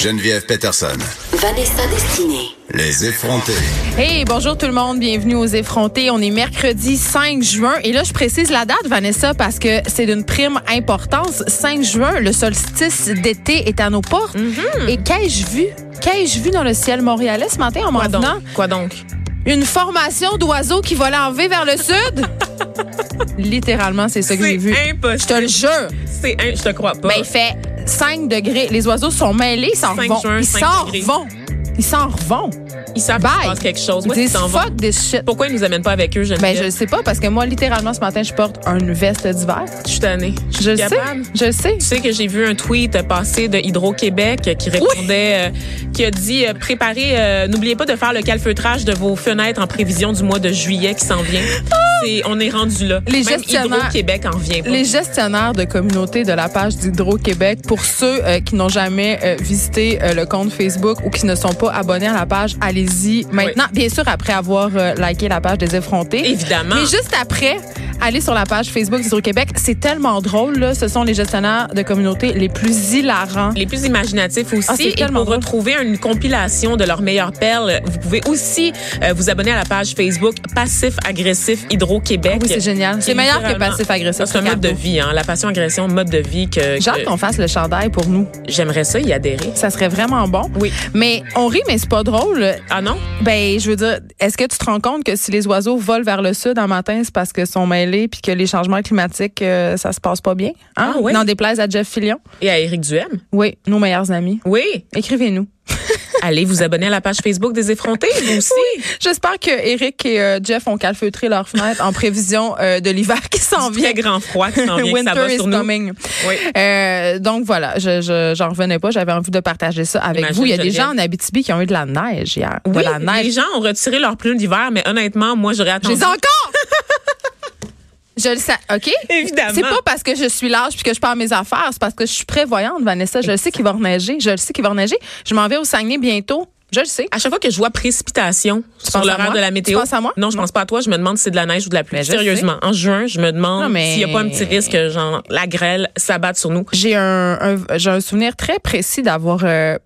Geneviève Peterson. Vanessa Destinée. Les effrontés. Hey, bonjour tout le monde, bienvenue aux effrontés. On est mercredi 5 juin et là je précise la date Vanessa parce que c'est d'une prime importance. 5 juin, le solstice d'été est à nos portes. Et qu'ai-je vu? Qu'ai-je vu dans le ciel montréalais ce matin? En m'en Quoi donc? venant? Quoi donc? Une formation d'oiseaux qui volaient en V vers le sud? Littéralement, c'est ça que j'ai vu. Je impossible. te le jure. C'est un, je te crois pas. Ben, il fait 5 degrés. Les oiseaux sont mêlés, ils s'en 5 vont. juin, Ils 5 s'en vont. Ils s'en vont. ils savent Bye. qu'il se passe quelque chose. Ils qu'ils s'en vont? fuck this shit. Pourquoi ils nous amènent pas avec eux, Ben, Geneviève? je sais pas, parce que moi, littéralement, ce matin, je porte une veste d'hiver. Je suis tannée. Je suis le sais. Je le sais. Tu sais que j'ai vu un tweet passer de Hydro-Québec qui répondait, euh, qui a dit euh, préparez, euh, n'oubliez pas de faire le calfeutrage de vos fenêtres en prévision du mois de juillet qui s'en vient. C'est- on est rendu là. Les Même Hydro-Québec en vient pas. Les gestionnaires de communauté de la page d'Hydro-Québec, pour ceux qui n'ont jamais visité le compte Facebook ou qui ne sont pas abonnés à la page, allez-y maintenant. Bien sûr, après avoir euh, liké la page des effrontés. Évidemment. Mais juste après, allez sur la page Facebook d'Hydro-Québec. C'est tellement drôle, là. Ce sont les gestionnaires de communauté les plus hilarants. les plus imaginatifs aussi. Ah, et pour drôle. retrouver une compilation de leurs meilleures perles, vous pouvez aussi euh, vous abonner à la page Facebook Passif Agressif Hydro-Québec. Ah oui, c'est génial. C'est est meilleur que Passif Agressif, C'est un mode de vie, hein. La passion agression, mode de vie que, J'ai que qu'on fasse le chandail pour nous. j'aimerais ça y adhérer. Ça serait vraiment bon. Oui. Mais on rit, mais c'est pas drôle. Ah non? Ben, je veux dire, est-ce que tu te rends compte que si les oiseaux volent vers le sud un matin, c'est parce qu'ils sont mêlés puis que les changements climatiques, euh, ça se passe pas bien? Hein? Ah oui? N'en déplaise à Jeff Fillion. Et à Éric Duhem? Oui, nos meilleurs amis. Oui. Écrivez-nous. Allez vous abonner à la page Facebook des effrontés, vous aussi. J'espère que Eric et euh, Jeff ont calfeutré leurs fenêtres en prévision euh, de l'hiver qui s'en vient. très grand froid qui s'en vient, que ça Winter va is sur nous. coming. Oui. Euh, donc voilà, je, je, j'en revenais pas. J'avais envie de partager ça avec Imagine, vous. Il y a des gens en Abitibi qui ont eu de la neige hier. de Oui, la neige. les gens ont retiré leurs pneus d'hiver, mais honnêtement, moi, j'aurais Je attendu. les ai encore! Je le sais, OK? Évidemment. C'est pas parce que je suis large puis que je pars mes affaires, c'est parce que je suis prévoyante, Vanessa. Je le sais qu'il va reneiger. Je le sais qu'il va reneiger. Je m'en vais au Saguenay bientôt. Je le sais. À chaque fois que je vois précipitation sur l'horaire de la météo, Tu penses à moi? non, je Non. pense pas à toi. Je me demande si c'est de la neige ou de la pluie. Mais je Sérieusement, en juin, je me demande mais- s'il n'y a pas un petit risque que genre la grêle s'abatte sur nous. J'ai un, un- j'ai un souvenir très précis d'avoir euh,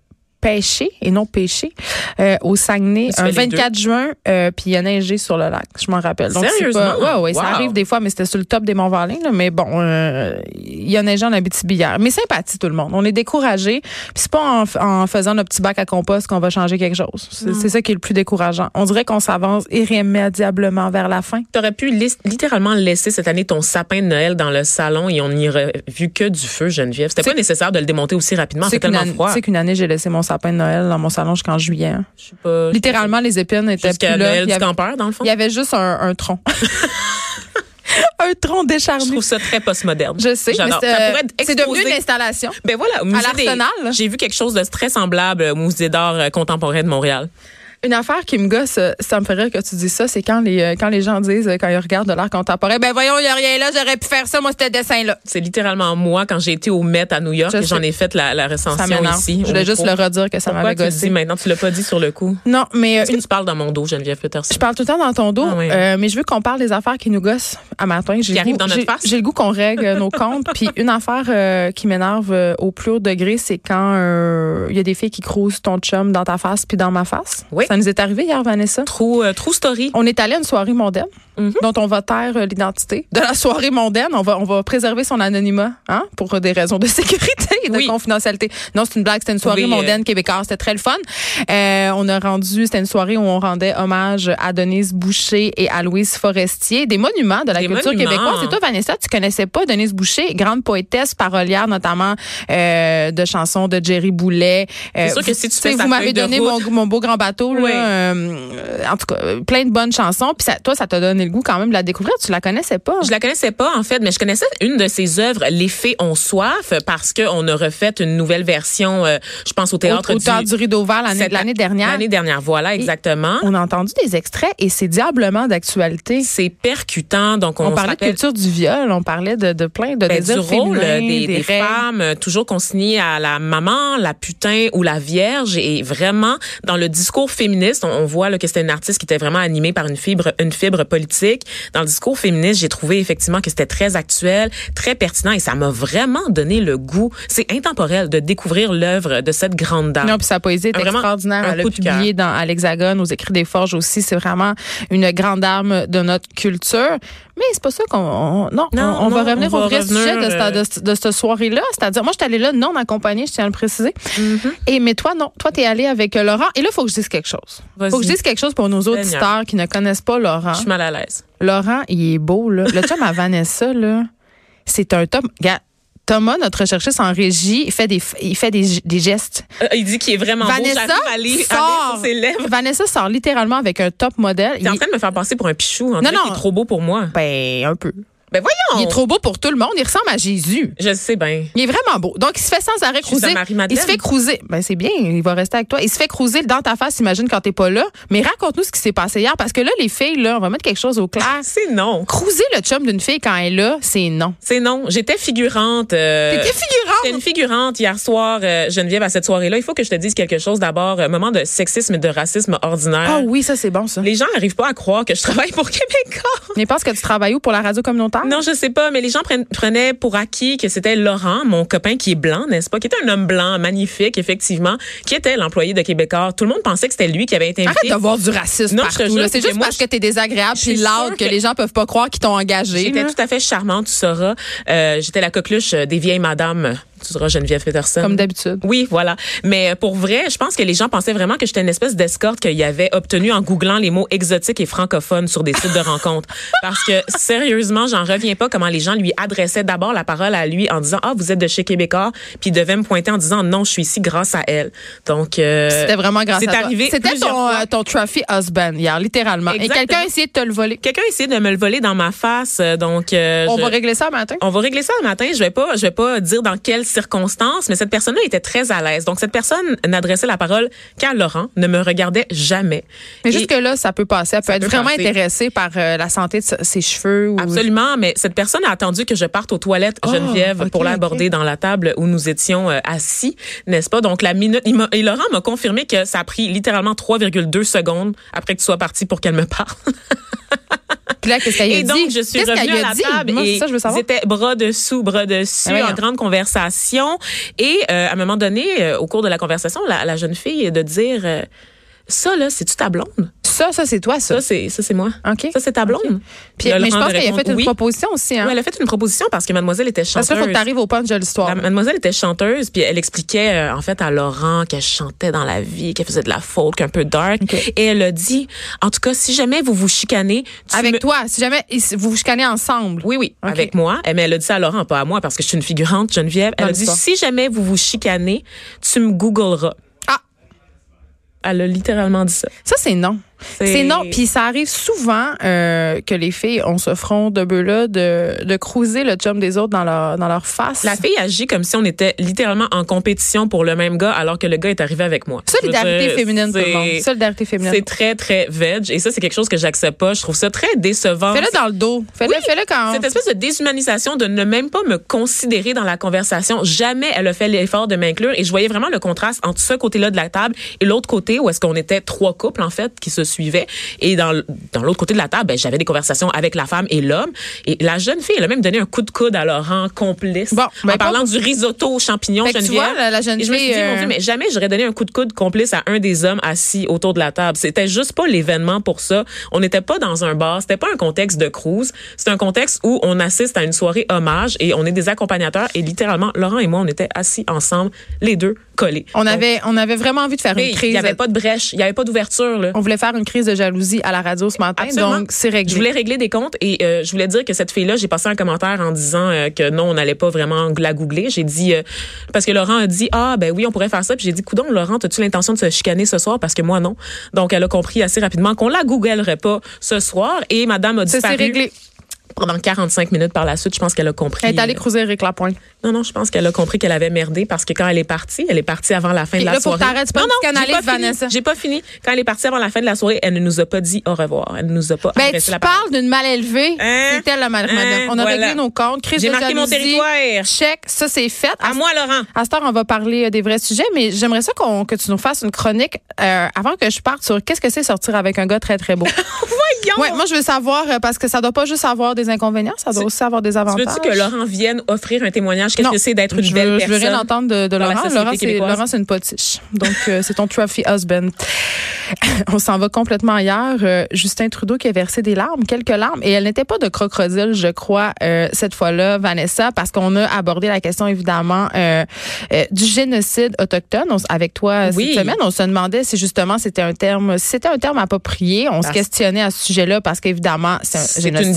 pêché et non pêché euh, au Saguenay un fais les 24 juin euh, puis il y a neigé sur le lac. Je m'en rappelle. C'est Sérieusement? pas, ouais ouais ça arrive des fois mais c'était sur le top des Monts Valin mais bon euh, il y a neigé en Abitibi hier mais sympathie tout le monde. On est découragé. Puis c'est pas en, faisant notre petit bac à compost qu'on va changer quelque chose. C'est, c'est ça qui est le plus décourageant. On dirait qu'on s'avance irrémédiablement vers la fin. Tu aurais pu littéralement laisser cette année ton sapin de Noël dans le salon et on n'y aurait vu que du feu, Geneviève. C'était C'est- pas nécessaire de le démonter aussi rapidement. C'est tellement froid. sais qu'une année j'ai laissé mon sapin de Noël dans mon salon jusqu'en juillet hein. Je suis pas. littéralement les épines étaient plus là Noël Il y du avait- campeur, dans le fond? Il y avait juste un, un tronc. un tronc Je décharné. trouve ça très postmoderne. Je sais, mais c'est, devenu une installation. Ben voilà, au musée des- l'Arsenal. J'ai vu quelque chose de très semblable au musée d'art euh, contemporain de Montréal. Une affaire qui me gosse, euh, ça me fait rire que tu dis ça, c'est quand les, euh, quand les gens disent, euh, quand ils regardent de l'art contemporain, ben voyons, il n'y a rien là, j'aurais pu faire ça, moi, ce dessin-là. C'est littéralement moi quand j'ai été au Met à New York j'en ai fait la, la Ça recension m'énerve. ici. Je voulais juste le redire que ça m'avait tu gossé. dis maintenant? Tu l'as pas dit sur le coup? Non, mais Est-ce que une- tu parles dans mon dos, Geneviève Peterson? je parle tout le temps dans ton dos, Ah oui. euh, mais je veux qu'on parle des affaires qui nous gossent à matin. J'ai Qui le arrivent goût- dans notre face? J'ai le goût qu'on règle nos comptes. Puis une affaire euh, qui m'énerve euh, au plus haut degré, c'est quand il y a des filles qui crousent ton chum dans ta face puis dans ma face. Oui. Ça nous est arrivé hier, Vanessa. True, euh, true story. On est allé à une soirée mondaine Mhm. dont on va taire euh, l'identité. De la soirée mondaine, on va, on va préserver son anonymat hein, pour des raisons de sécurité et de Oui. confidentialité. Non, c'est une blague, c'était une soirée Oui, euh, mondaine québécoise, c'était très le fun. Euh, on a rendu, c'était une soirée où on rendait hommage à Denise Boucher et à Louise Forestier, des monuments de la Des culture monuments. québécoise. Et toi, Vanessa, tu connaissais pas Denise Boucher, grande poétesse, parolière notamment euh, de chansons de Jerry Boulet. Euh, C'est sûr que si tu sais, fais vous m'avez donné mon, mon beau grand bateau, là, là, euh, en tout cas, euh, plein de bonnes chansons. Puis ça- toi, ça t'a donné le goût quand même de la découvrir. Tu la connaissais pas? Je la connaissais pas en fait, mais je connaissais une de ses œuvres, Les Fées ont soif, parce qu'on a refait une nouvelle version, euh, je pense au théâtre au, Théâtre du Rideau Vert l'année dernière. L'année dernière, voilà, exactement. On a entendu des extraits et c'est diablement d'actualité. C'est percutant, donc on, On, parlait de culture du viol, on parlait de, de plein de Ben, désirs du rôle féminins, des, femmes toujours consignées à la maman, la putain ou la vierge et vraiment dans le discours féministe, on, on voit là, que c'était une artiste qui était vraiment animée par une fibre une fibre politique. Dans le discours féministe, j'ai trouvé effectivement que c'était très actuel, très pertinent et ça m'a vraiment donné le goût. C'est intemporel de découvrir l'œuvre de cette grande dame. Non, puis sa poésie est vraiment extraordinaire. Elle a publié dans à l'Hexagone, aux Écrits des Forges aussi. C'est vraiment une grande dame de notre culture. Mais c'est pas ça qu'on. on- non, Non, on, on va revenir on au vrai revenir, sujet de, cette- euh, de, cette soirée-là. C'est-à-dire, moi, je suis allée là non accompagnée, je tiens à le préciser. Mm-hmm. Et mais toi, non. Toi, tu es allée avec euh, Laurent. Et là, il faut que je dise quelque chose. Vas-y. faut que je dise quelque chose pour nos Seigneur. auditeurs qui ne connaissent pas Laurent. Je suis mal à l'aise. Laurent, il est beau, là. Le chum à Vanessa, là, c'est un top. Regarde, Thomas, notre recherchiste en régie, il fait des, il fait des, des gestes. Euh, il dit qu'il est vraiment Vanessa beau. À sort. sur ses lèvres. Vanessa sort littéralement avec un top modèle. T'es en Il- train de me faire passer pour un pichou. En non, non. Il est trop beau pour moi. Ben, un peu. Ben voyons. Il est trop beau pour tout le monde. Il ressemble à Jésus. Je le sais bien. Il est vraiment beau. Donc, il se fait sans arrêt cruiser. Il se fait cruiser. Ben, c'est bien. Il va rester avec toi. Il se fait cruiser dans ta face, imagine, quand t'es pas là. Mais raconte-nous ce qui s'est passé hier. Parce que là, les filles, là, on va mettre quelque chose au clair. C'est non. Cruiser le chum d'une fille quand elle est là, c'est non. C'est non. J'étais figurante. euh, T'étais figurante? J'étais une figurante hier soir, euh, Geneviève, à cette soirée-là. Il faut que je te dise quelque chose d'abord. Moment de sexisme et de racisme ordinaire. Ah oui, ça, c'est bon, ça. Les gens n'arrivent pas à croire que je travaille pour Québécois. Mais pense que tu travailles où? Pour la radio communautaire? Non, je sais pas, mais les gens prenaient pour acquis que c'était Laurent, mon copain qui est blanc, n'est-ce pas, qui était un homme blanc, magnifique, effectivement, qui était l'employé de Québécois. Tout le monde pensait que c'était lui qui avait été invité. Arrête de voir du racisme Non, je te partout. C'est juste moi, parce que t'es désagréable puis loud que, que- les gens peuvent pas croire qu'ils t'ont engagé. J'étais tout à fait charmante, tu sauras. Euh, J'étais la coqueluche des vieilles madames. Tu sauras, Geneviève Peterson. Comme d'habitude. Oui, voilà. Mais euh, pour vrai, je pense que les gens pensaient vraiment que j'étais une espèce d'escorte qu'il y avait obtenu en googlant les mots exotiques et francophones sur des sites de rencontres. Parce que sérieusement, j'en reviens pas comment les gens lui adressaient d'abord la parole à lui en disant ah vous êtes de chez Québécois, puis il devait me pointer en disant non je suis ici grâce à elle. Donc euh, C'était vraiment grâce à toi. arrivé C'était ton, euh, ton trophy husband hier, littéralement. Et Exactement. quelqu'un a essayé de te le voler. Quelqu'un a essayé de me le voler dans ma face, donc euh, On je- va régler ça matin. On va régler ça le matin. Je vais pas, je vais pas dire dans quelles circonstances, mais cette personne-là était très à l'aise. Donc cette personne n'adressait la parole qu'à Laurent, ne me regardait jamais. Mais Et- jusque là, ça peut passer. Elle peut être peut vraiment passer. intéressée par euh, la santé de ses cheveux. Ou... Absolument, mais cette personne a attendu que je parte aux toilettes, Oh, Geneviève, pour l'aborder dans la table où nous étions euh, assis, n'est-ce pas? Donc, la minute, et Laurent m'a confirmé que ça a pris littéralement 3,2 secondes après que tu sois parti pour qu'elle me parle. Puis là, qu'est-ce qu'elle a Et donc, je suis revenue à la dit? table Moi, c'est et ça, je veux savoir. ils étaient bras dessous, bras dessus, Ah, en grande conversation. Et euh, à un moment donné, euh, au cours de la conversation, la, la jeune fille de dire euh, ça là, c'est tu ta blonde? Ça, ça, c'est toi, ça. Ça c'est ça c'est moi. OK. Ça c'est ta blonde? Puis, Là, mais je pense qu'elle a fait une oui. proposition aussi. Hein? Oui, elle a fait une proposition parce que mademoiselle était Parce chanteuse. qu'il faut que tu arrives au punch de l'histoire. Mademoiselle était chanteuse, puis elle expliquait euh, en fait à Laurent qu'elle chantait dans la vie, qu'elle faisait de la folk un peu dark. Ok. Et elle a dit, en tout cas, si jamais vous vous chicanez, tu Avec me- toi, si jamais vous vous chicanez ensemble. Oui, oui, avec moi. Eh, Mais elle a dit ça à Laurent, pas à moi, parce que je suis une figurante, Geneviève. Elle Dans a dit, si jamais vous vous chicanez, tu me googleras. Elle a littéralement dit ça. Ça, c'est non. C'est- non. Puis ça arrive souvent euh, que les filles ont ce front de bœuf-là de, de cruiser le chum des autres dans leur, dans leur face. La fille agit comme si on était littéralement en compétition pour le même gars, alors que le gars est arrivé avec moi. Solidarité dire, féminine, tout le c'est- monde. Solidarité féminine. C'est très, très veg. Et ça, c'est quelque chose que j'accepte pas. Je trouve ça très décevant. Fais-le dans le dos. Fais-le Oui, fais-le quand. Cette espèce de déshumanisation de ne même pas me considérer dans la conversation. Jamais elle a fait l'effort de m'inclure et je voyais vraiment le contraste entre ce côté-là de la table et l'autre côté où est-ce qu'on était trois couples en fait qui se suivaient et dans dans l'autre côté de la table, ben, j'avais des conversations avec la femme et l'homme et la jeune fille elle a même donné un coup de coude à Laurent complice Bon, en parlant du risotto aux champignons Fait tu vois, la- la jeune et je me suis dit mon euh, Dieu, mais jamais j'aurais donné un coup de coude complice à un des hommes assis autour de la table. C'était juste pas l'événement pour ça. On n'était pas dans un bar. C'était pas un contexte de cruise. C'est un contexte où on assiste à une soirée hommage et on est des accompagnateurs et littéralement, Laurent et moi, on était assis ensemble, les deux collés. On Donc, avait, on avait vraiment envie de faire une il crise. y avait pas de brèche, il y avait pas d'ouverture. On voulait faire faire une crise de jalousie à la radio ce matin, Absolument. donc c'est réglé. Je voulais régler des comptes et euh, je voulais dire que cette fille-là, j'ai passé un commentaire en disant euh, que non, on n'allait pas vraiment la googler. J'ai dit euh, parce que Laurent a dit ah ben oui, on pourrait faire ça. Puis j'ai dit coudon, Laurent, as-tu l'intention de se chicaner ce soir? Parce que moi non. Donc elle a compris assez rapidement qu'on la googlerait pas ce soir et Madame a Ça, disparu c'est réglé. Pendant 45 minutes par la suite. Je pense qu'elle a compris. Elle est allée euh, cruiser Eric Lapointe. non non, je pense qu'elle a compris qu'elle avait merdé parce que quand elle est partie, elle est partie avant la fin Et de la là, soirée. pas non non, j'ai pas fini. Vanessa. J'ai pas fini. Quand elle est partie avant la fin de la soirée, elle ne nous a pas dit au revoir. Elle ne nous a pas Ben, tu la parles d'une mal élevée. Hein? Elle, la mal Hein? On a Voilà. réglé nos comptes. Crise J'ai marqué mon territoire. Check. Ça, c'est fait. À moi, Laurent. À cette heure, on va parler euh, des vrais sujets, mais j'aimerais ça qu'on, que tu nous fasses une chronique euh, avant que je parte sur qu'est-ce que c'est sortir avec un gars très, très beau. Voyons. ouais, moi, je veux savoir, parce que ça doit pas juste avoir des inconvénients, ça doit aussi avoir des avantages. Veux-tu que Laurent vienne offrir un témoignage? Qu'est-ce que c'est d'être une je belle veux, je veux personne? rien entendre de, de Laurent. Laurent, c'est, québécoise? Laurent, c'est une potiche. Donc, euh, c'est ton trophy husband. On s'en va complètement ailleurs. Euh, Justin Trudeau qui a versé des larmes, quelques larmes, et elle n'était pas de crocodile, je crois, euh, cette fois-là, Vanessa, parce qu'on a abordé la question, évidemment, du génocide autochtone. On avec toi Oui. cette semaine, on se demandait si justement c'était un terme, c'était un terme approprié. On se questionnait à ce sujet-là parce qu'évidemment, c'est un C'est une génocide.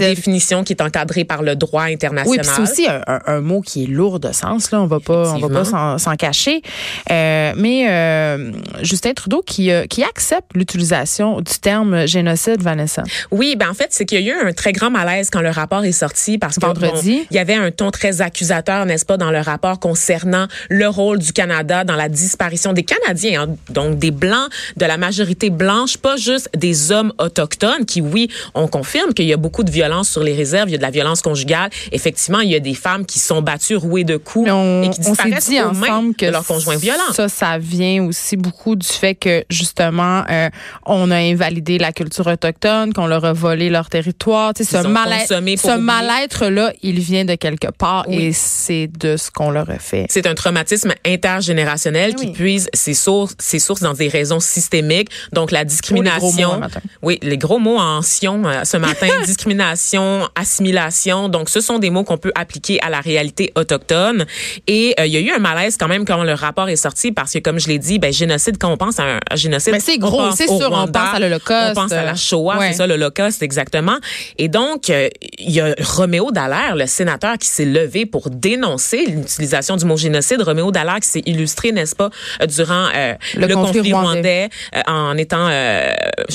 Qui est encadrée par le droit international. Oui, c'est aussi un, un- un mot qui est lourd de sens. Là, on va pas, on va pas s'en, cacher. Euh, mais euh, Justin Trudeau qui, euh, qui accepte l'utilisation du terme génocide, Vanessa. Oui, ben en fait, c'est qu'il y a eu un très grand malaise quand le rapport est sorti parce que Vendredi. bon, il y avait un ton très accusateur, n'est-ce pas, dans le rapport concernant le rôle du Canada dans la disparition des Canadiens, hein, donc des blancs, de la majorité blanche, pas juste des hommes autochtones qui, oui, on confirme qu'il y a beaucoup de violence sur les réserves, il y a de la violence conjugale. Effectivement, il y a des femmes qui sont battues rouées de coups on, et qui disparaissent dit aux mains que de leurs conjoints violents. ça, ça vient aussi beaucoup du fait que justement, euh, on a invalidé la culture autochtone, qu'on leur a volé leur territoire. Tu sais, ce mal-être, oublier. mal-être-là, il vient de quelque part Oui. et c'est de ce qu'on leur a fait. C'est un traumatisme intergénérationnel Eh qui oui. puise ses sources, ses sources dans des raisons systémiques. Donc la discrimination. Oui, les gros mots en sion euh, ce matin. discrimination, assimilation. Donc ce sont des mots qu'on peut appliquer à la réalité autochtone. Et euh, il y a eu un malaise quand même quand le rapport est sorti parce que comme je l'ai dit, ben génocide quand on pense à un à génocide, Mais c'est on gros, pense c'est sûr, on pense à l'Holocauste. On pense à la Shoah, Ouais. c'est ça l'Holocauste exactement. Et donc euh, il y a Roméo Dallaire, le sénateur qui s'est levé pour dénoncer l'utilisation du mot génocide. Roméo Dallaire qui s'est illustré, n'est-ce pas, euh, durant euh, Le le, conflit conflit, rwandais. euh, en étant,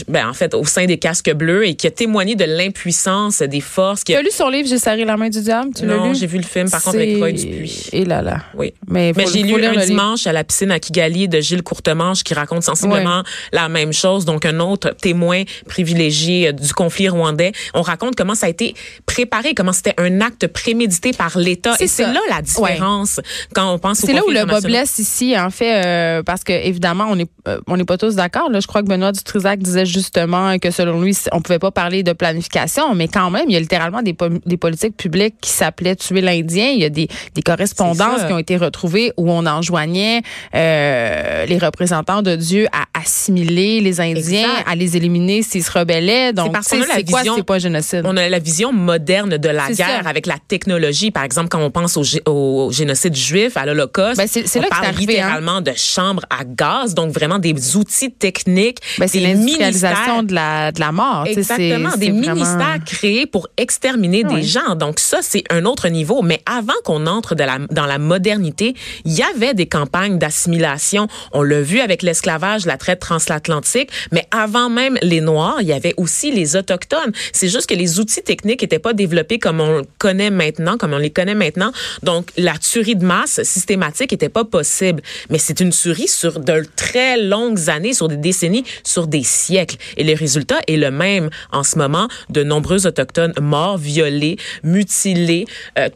ben, en fait, au sein des casques bleus et qui a témoigné de l'impuissance des forces. Qui Tu as lu son livre J'ai serré la main du diable? Tu l'as Non, lu? j'ai vu le film, par contre, avec Roy Dupuis. Et là là. Oui. Mais, j'ai lu un le livre. dimanche à la piscine à Kigali de Gilles Courtemanche qui raconte sensiblement la même chose. Donc, un autre témoin privilégié euh, du conflit rwandais. On raconte comment ça a été préparé, comment c'était un acte prémédité par l'État. C'est Et c'est ça. là la différence quand on pense au C'est là où le bas blesse ici, en fait, euh, parce que évidemment, on n'est euh, on n'est pas tous d'accord. Je crois que Benoît Dutrisac disait justement que selon lui, on pouvait pas parler de planification, mais quand même, il y a littéralement des, po- des politiques publiques qui s'appelaient tuer l'Indien. Il y a des, des correspondances qui ont été retrouvées où on enjoignait euh, les représentants de Dieu à assimiler les Indiens, Exact. à les éliminer s'ils se rebellaient. Donc, c'est quoi, c'est pas un génocide? On a la vision moderne de la guerre ça. avec la technologie. Par exemple, quand on pense au, gé- au génocide juif, à l'Holocauste, Ben, c'est- on là parle arrivé, hein. littéralement de chambres à gaz, donc vraiment des outils techniques, Ben, c'est l'industrialisation de la, de la mort. Exactement, des vraiment- ministères créés pour exterminer Oui. des gens. Donc ça, c'est un autre niveau. Mais avant qu'on entre de la, dans la modernité, il y avait des campagnes d'assimilation. On l'a vu avec l'esclavage, la traite transatlantique. Mais avant même les Noirs, il y avait aussi les Autochtones. C'est juste que les outils techniques n'étaient pas développés comme on le connaît maintenant, comme on les connaît maintenant. Donc la tuerie de masse systématique n'était pas possible. Mais c'est une tuerie sur de très longues années, sur des décennies, sur des siècles. Et le résultat est le même en ce moment. De nombreux Autochtones morts, violés, mutilés, euh,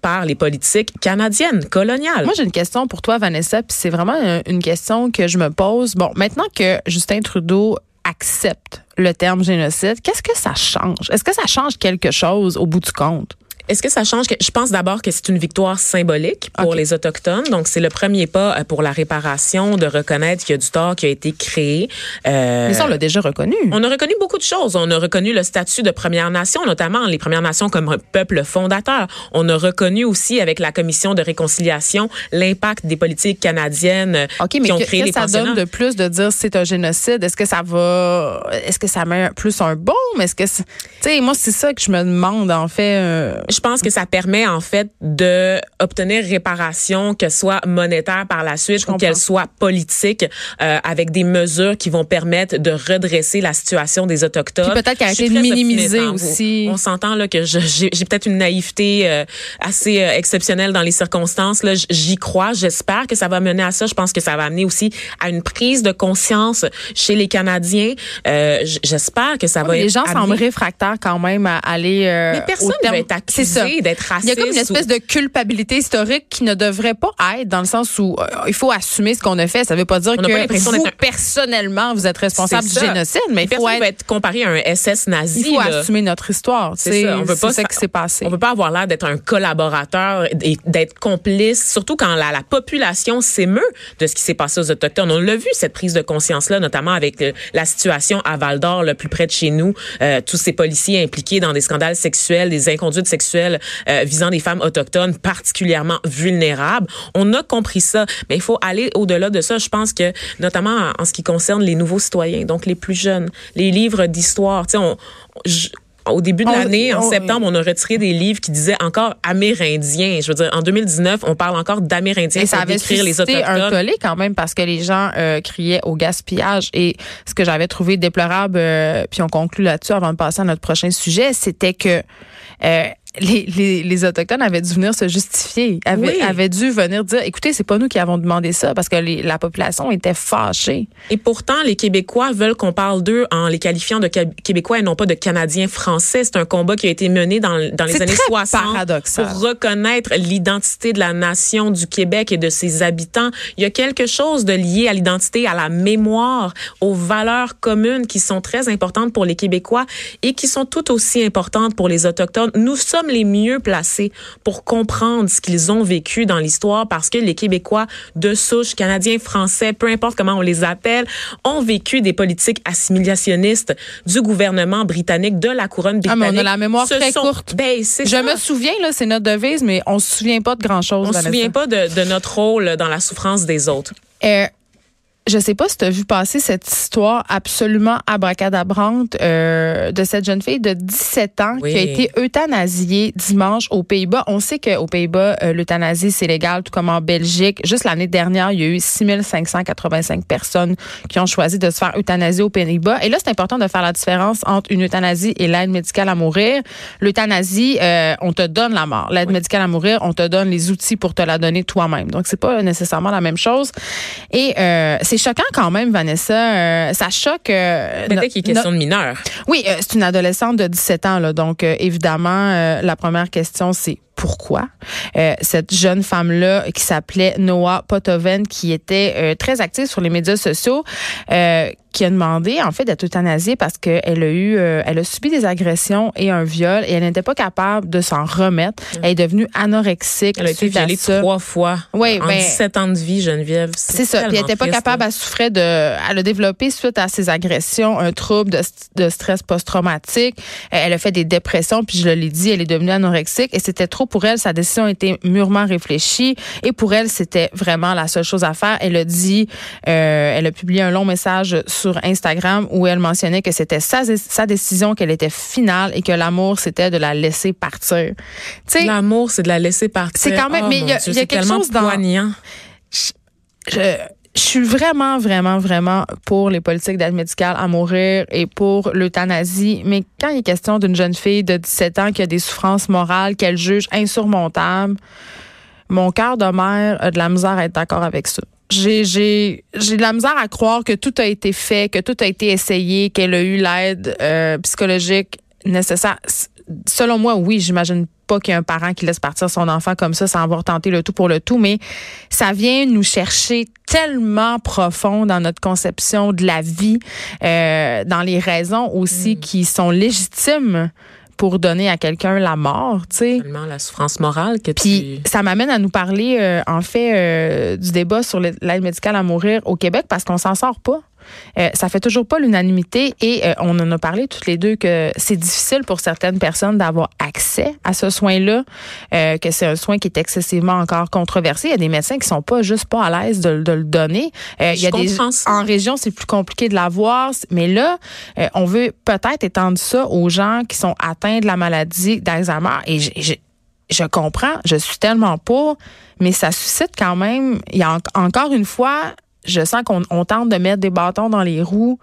par les politiques canadiennes, coloniales. Moi, j'ai une question pour toi, Vanessa, puis c'est vraiment une question que je me pose. Bon, maintenant que Justin Trudeau accepte le terme génocide, qu'est-ce que ça change? Est-ce que ça change quelque chose au bout du compte? Est-ce que ça change? Que, je pense d'abord que c'est une victoire symbolique pour les Autochtones. Donc, c'est le premier pas euh, pour la réparation, de reconnaître qu'il y a du tort qui a été créé. Euh, Mais ça, on l'a déjà reconnu. on a reconnu beaucoup de choses. On a reconnu le statut de Première Nation, notamment les Premières Nations comme un peuple fondateur. On a reconnu aussi avec la Commission de réconciliation l'impact des politiques canadiennes euh, OK, mais qui ont que- créé qu'est-ce les que ça donne de plus de dire c'est un génocide? Est-ce que ça va, est-ce que ça met plus un baume? Est-ce que, c'est- tu sais, moi, c'est ça que je me demande, en fait. euh, Je pense que ça permet en fait de obtenir réparation, que ce soit monétaire par la suite ou qu'elle soit politique, euh, avec des mesures qui vont permettre de redresser la situation des autochtones. Puis peut-être Je suis arrêter de minimiser aussi. On s'entend là que je- j'ai peut-être une naïveté euh, assez euh, exceptionnelle dans les circonstances. Là, j'y crois. J'espère que ça va mener à ça. Je pense que ça va amener aussi à une prise de conscience chez les Canadiens. Euh, J'espère que ça va. les gens semblent réfractaires quand même à aller. euh, Mais personne au terme- être C'est ça. accusé d'être Il y a comme une espèce ou- de culpabilité historique qui ne devrait pas être dans le sens où euh, il faut assumer ce qu'on a fait. Ça veut pas dire On pas que l'impression vous, d'être un- personnellement, vous êtes responsable du génocide, mais il faut, être- comparé à un SS nazi. il faut là. assumer notre histoire. C'est ça. On veut pas c'est ça qui s'est passé. On peut pas avoir l'air d'être un collaborateur et d'être complice, surtout quand la, la population s'émeut de ce qui s'est passé aux Autochtones. On l'a vu, cette prise de conscience-là, notamment avec euh, la situation à Val d'Or, le plus près de chez nous, euh, tous ces policiers impliqués dans des scandales sexuels, des inconduites sexuelles euh, visant des femmes autochtones particulièrement vulnérables. On a compris ça, mais il faut aller au-delà de ça. Je pense que, notamment en, en ce qui concerne les nouveaux citoyens, donc les plus jeunes, les livres d'histoire, tu sais, on, au début de l'année, en septembre, on a retiré des livres qui disaient encore amérindiens. Je veux dire, en 2019, on parle encore d'amérindiens Et ça avait décrire les suscité un autochtones. tollé quand même parce que les gens euh, criaient au gaspillage. Et ce que j'avais trouvé déplorable, euh, puis on conclut là-dessus avant de passer à notre prochain sujet, c'était que euh, les, les, les Autochtones avaient dû venir se justifier, avaient, Oui. avaient dû venir dire, écoutez, c'est pas nous qui avons demandé ça parce que les- la population était fâchée. Et pourtant, les Québécois veulent qu'on parle d'eux en les qualifiant de Qué- Québécois et non pas de Canadiens français. C'est un combat qui a été mené dans, dans les années très 60 paradoxal. pour reconnaître l'identité de la nation du Québec et de ses habitants. Il y a quelque chose de lié à l'identité, à la mémoire, aux valeurs communes qui sont très importantes pour les Québécois et qui sont tout aussi importantes pour les Autochtones. Nous sommes les mieux placés pour comprendre ce qu'ils ont vécu dans l'histoire parce que les Québécois de souche, Canadiens, Français, peu importe comment on les appelle, ont vécu des politiques assimilationnistes du gouvernement britannique, de la couronne Ah, mais britannique. on a la mémoire Ce très sont- courte. Ben, Je ça. me souviens, là, c'est notre devise, mais on se souvient pas de grand-chose. On se Vanessa. souvient pas de, de notre rôle dans la souffrance des autres. Euh, je sais pas si tu as vu passer cette histoire absolument abracadabrante euh, de cette jeune fille de 17 ans Oui. qui a été euthanasiée dimanche aux Pays-Bas. On sait qu'aux Pays-Bas, euh, l'euthanasie, c'est légal, tout comme en Belgique. Juste l'année dernière, il y a eu 6585 personnes qui ont choisi de se faire euthanasier aux Pays-Bas. Et là, c'est important de faire la différence entre une euthanasie et l'aide médicale à mourir. L'euthanasie, euh, on te donne la mort. L'aide médicale à mourir, on te donne les outils pour te la donner toi-même. Donc, c'est pas nécessairement la même chose. Et euh, c'est choquant quand même, Vanessa. Euh, ça choque. euh, Peut-être no- qu'il est question de mineurs. oui, euh, c'est une adolescente de 17 ans, là, donc euh, évidemment, la première question, c'est pourquoi Euh, cette jeune femme-là qui s'appelait Noah Potoven, qui était euh, très active sur les médias sociaux, euh, qui a demandé en fait d'être euthanasiée parce qu'elle a eu, euh, elle a subi des agressions et un viol et elle n'était pas capable de s'en remettre. Elle est devenue anorexique. Elle a été à violée trois fois Oui, en ben, 17 ans de vie, Geneviève. C'est ça. Puis elle tellement était pas triste, capable, là. elle souffrait de, elle a développé suite à ses agressions un trouble de, de stress post-traumatique. Elle a fait des dépressions, puis je l'ai dit, elle est devenue anorexique et c'était trop pour elle. Sa décision a été mûrement réfléchie et pour elle, c'était vraiment la seule chose à faire. Elle a dit, euh, elle a publié un long message sur Instagram où elle mentionnait que c'était sa, sa décision, qu'elle était finale et que l'amour, c'était de la laisser partir. L'amour, c'est de la laisser partir. C'est quand même- Oh, mais il y a- Dieu, y quelque chose dans- poignant. je, je suis vraiment, vraiment, vraiment pour les politiques d'aide médicale à mourir et pour l'euthanasie. Mais quand il est question d'une jeune fille de 17 ans qui a des souffrances morales qu'elle juge insurmontables, mon cœur de mère a de la misère à être d'accord avec ça. J'ai de la misère à croire que tout a été fait, que tout a été essayé, qu'elle a eu l'aide euh, psychologique nécessaire. Selon moi, oui, j'imagine pas qu'il y ait un parent qui laisse partir son enfant comme ça sans avoir tenté le tout pour le tout, mais ça vient nous chercher tellement profond dans notre conception de la vie, euh, dans les raisons aussi qui sont légitimes pour donner à quelqu'un la mort, tu sais. Seulement la souffrance morale que Puis tu... ça m'amène à nous parler, euh, en fait, euh, du débat sur l'aide médicale à mourir au Québec parce qu'on s'en sort pas. Euh, ça fait toujours pas l'unanimité et euh, on en a parlé toutes les deux que c'est difficile pour certaines personnes d'avoir accès à ce soin-là, euh, que c'est un soin qui est excessivement encore controversé. Il y a des médecins qui sont pas juste pas à l'aise de, de le donner. Euh, il y a des ça. en région c'est plus compliqué de l'avoir, mais là on veut peut-être étendre ça aux gens qui sont atteints de la maladie d'Alzheimer et j'ai- je comprends, je suis tellement pas, mais ça suscite quand même, il y a en- encore une fois, je sens qu'on on tente de mettre des bâtons dans les roues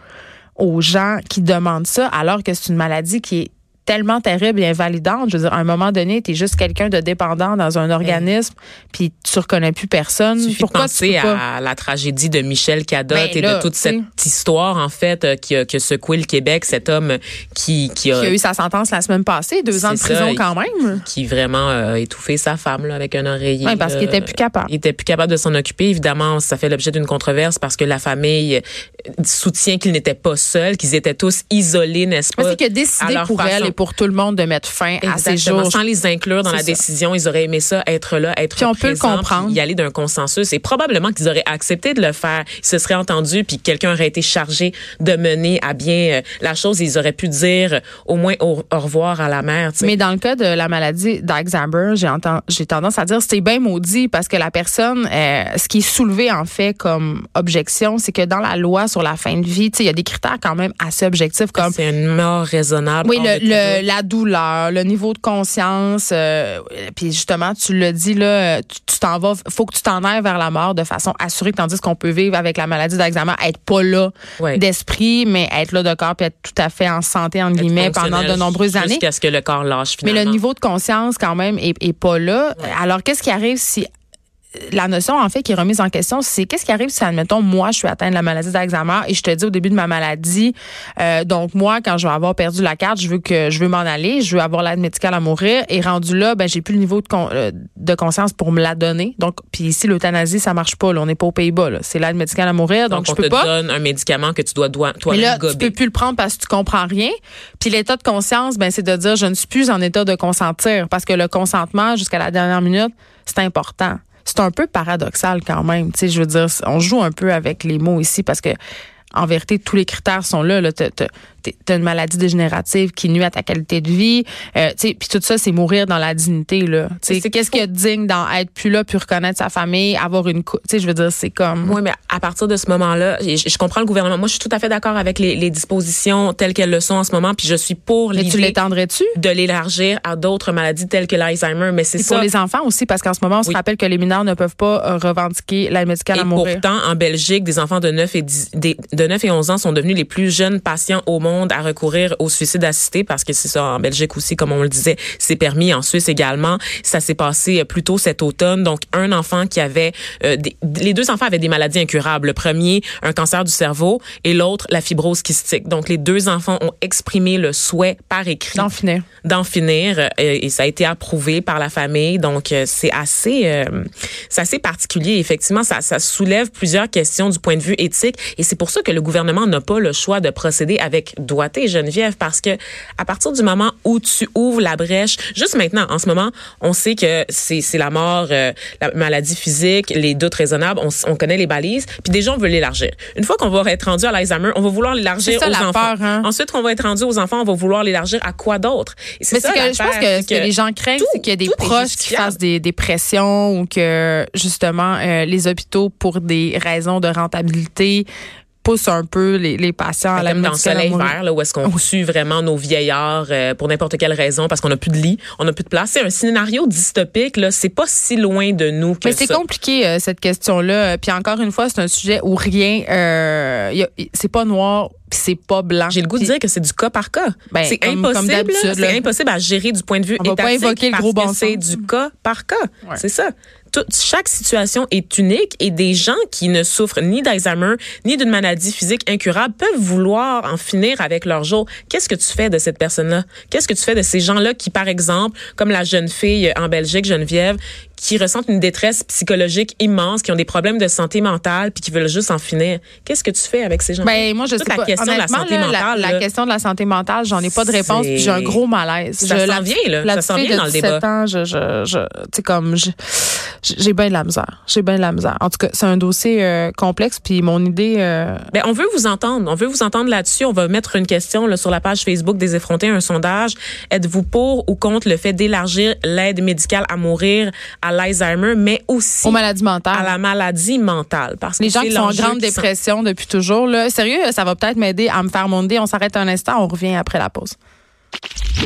aux gens qui demandent ça, alors que c'est une maladie qui est tellement terrible et invalidante. Je veux dire, à un moment donné, tu es juste quelqu'un de dépendant dans un organisme, puis tu reconnais plus personne. Suffit Pourquoi de penser tu peux à la tragédie de Michel Cadotte Ben et là, de toute cette histoire, en fait, euh, qui a, qui a secoué le Québec, cet homme qui, qui a, Qui a eu sa sentence la semaine passée, deux ans de ça, prison quand même. qui vraiment euh, a étouffé sa femme là, avec un oreiller. Oui, parce qu'il était plus capable. Il était plus capable de s'en occuper. Évidemment, ça fait l'objet d'une controverse parce que la famille euh, soutient qu'il n'était pas seul, qu'ils étaient tous isolés, n'est-ce pas? c'est que à décider leur pour elle pour tout le monde de mettre fin à ces jours. Sans les inclure dans la ça. décision, ils auraient aimé ça, être là, être Puis on peut le comprendre. y aller d'un consensus. Et probablement qu'ils auraient accepté de le faire. Ils se seraient entendus, puis quelqu'un aurait été chargé de mener à bien euh, la chose. Ils auraient pu dire euh, au moins au, au revoir à la mère. Mais dans le cas de la maladie d'Alzheimer, j'ai j'ai tendance à dire c'est bien maudit parce que la personne, euh, ce qui est soulevé en fait comme objection, c'est que dans la loi sur la fin de vie, il y a des critères quand même assez objectifs comme c'est une mort raisonnable. oui, le, le- doute. la douleur, le niveau de conscience, euh, puis justement, tu le dis là, tu t'en vas, faut que tu t'en ailles vers la mort de façon assurée, tandis qu'on peut vivre avec la maladie d'Alzheimer, être pas là d'esprit, mais être là de corps, puis être tout à fait en santé entre guillemets pendant de nombreuses années. Jusqu'à ce que le corps lâche Mais le niveau de conscience, quand même, est, est pas là. Alors, qu'est-ce qui arrive si. La notion, en fait, qui est remise en question, c'est qu'est-ce qui arrive si, admettons, moi, je suis atteinte de la maladie d'Alzheimer et je te dis au début de ma maladie, euh, donc moi, quand je vais avoir perdu la carte, je veux que je veux m'en aller, je veux avoir l'aide médicale à mourir et rendu là, ben j'ai plus le niveau de, con- euh, de conscience pour me la donner. Donc, puis ici, l'euthanasie, ça marche pas. Là, on n'est pas aux Pays-Bas. C'est l'aide médicale à mourir, donc, on je peux te pas. donne un médicament que tu dois toi Mais là, toi tu peux plus le prendre parce que tu comprends rien. Puis l'état de conscience, ben c'est de dire je ne suis plus en état de consentir parce que le consentement jusqu'à la dernière minute, c'est important. C'est un peu paradoxal quand même, tu sais, je veux dire, on joue un peu avec les mots ici parce que en vérité, tous les critères sont là. là. T'as- une maladie dégénérative qui nuit à ta qualité de vie. Euh, puis tout ça, c'est mourir dans la dignité. Là. Qu'est-ce qu'il y a de digne dans être plus là, puis reconnaître sa famille, avoir une... je veux dire, c'est comme... Oui, mais à partir de ce moment-là, je, je comprends le gouvernement. Moi, je suis tout à fait d'accord avec les, les dispositions telles qu'elles le sont en ce moment, puis je suis pour tu l'étendrais-tu? de l'élargir à d'autres maladies telles que l'Alzheimer. Mais c'est Et pour ça. les enfants aussi, parce qu'en ce moment, on se rappelle que les mineurs ne peuvent pas euh, revendiquer l'aide médicale Et à mourir. pourtant, en Belgique, des enfants de 9 et 10, des- de 9 et 11 ans sont devenus les plus jeunes patients au monde à recourir au suicide assisté parce que c'est ça en Belgique aussi, comme on le disait, c'est permis en Suisse également. Ça s'est passé euh, plus tôt cet automne. Donc, un enfant qui avait, euh, des- les deux enfants avaient des maladies incurables. Le premier, un cancer du cerveau et l'autre, la fibrose kystique. Donc, les deux enfants ont exprimé le souhait par écrit D'en finir. d'en finir euh, et ça a été approuvé par la famille donc euh, c'est assez c'est assez particulier effectivement ça, ça soulève plusieurs questions du point de vue éthique et c'est pour ça que le gouvernement n'a pas le choix de procéder avec doigté Geneviève parce que à partir du moment où tu ouvres la brèche juste maintenant en ce moment on sait que c'est c'est la mort euh, la maladie physique les doutes raisonnables on, on connaît les balises puis déjà on veut l'élargir. Une fois qu'on va être rendu à l'Alzheimer on va vouloir l'élargir aux enfants. peur, hein. ensuite qu'on va être rendu aux enfants on va vouloir l'élargir à quoi d'autre? Mais ça, c'est que je pense que ce que les gens craignent, c'est qu'il y a des proches qui fassent des, des pressions ou que justement euh, les hôpitaux, pour des raisons de rentabilité, poussent un peu les, les patients à la Comme dans à Soleil mourir. vert, là, où est-ce qu'on tue vraiment nos vieillards euh, pour n'importe quelle raison, parce qu'on n'a plus de lit, on n'a plus de place. C'est un scénario dystopique, là, c'est pas si loin de nous que Mais c'est compliqué euh, cette question-là. Puis encore une fois, c'est un sujet où rien, euh, c'est pas noir, c'est pas blanc. J'ai le goût de dire que c'est du cas par cas. Ben, c'est impossible. C'est impossible à gérer du point de vue On va pas étatique évoquer le gros bon c'est du cas par cas. Ouais. C'est ça. Tout- chaque situation est unique et des gens qui ne souffrent ni d'Alzheimer ni d'une maladie physique incurable peuvent vouloir en finir avec leur jour. Qu'est-ce que tu fais de cette personne-là? Qu'est-ce que tu fais de ces gens-là qui, par exemple, comme la jeune fille en Belgique, Geneviève, qui ressentent une détresse psychologique immense, qui ont des problèmes de santé mentale puis qui veulent juste en finir? Qu'est-ce que tu fais avec ces gens Ben, moi, je Toute sais la pas. question de la santé là, mentale, La, question de la santé mentale, j'en ai pas de réponse. J'ai un gros malaise. Ça Je- s'en vient, là. La Ça s'en vient dans le 17 débat. ans, je, je, je, comme, je- j'ai bien de la misère. J'ai bien de la misère. En tout cas, c'est un dossier euh, complexe. Puis mon idée, euh, Ben, on veut vous entendre. On veut vous entendre là-dessus. On va mettre une question là, sur la page Facebook des effrontés, un sondage. Êtes-vous pour ou contre le fait d'élargir l'aide médicale à mourir à l'Alzheimer, mais aussi aux maladies mentales? à la maladie mentale? Parce que Les gens qui sont en grande sont- dépression depuis toujours, là, sérieux, ça va peut-être m'aider à me faire mon idée. On s'arrête un instant, on revient après la pause.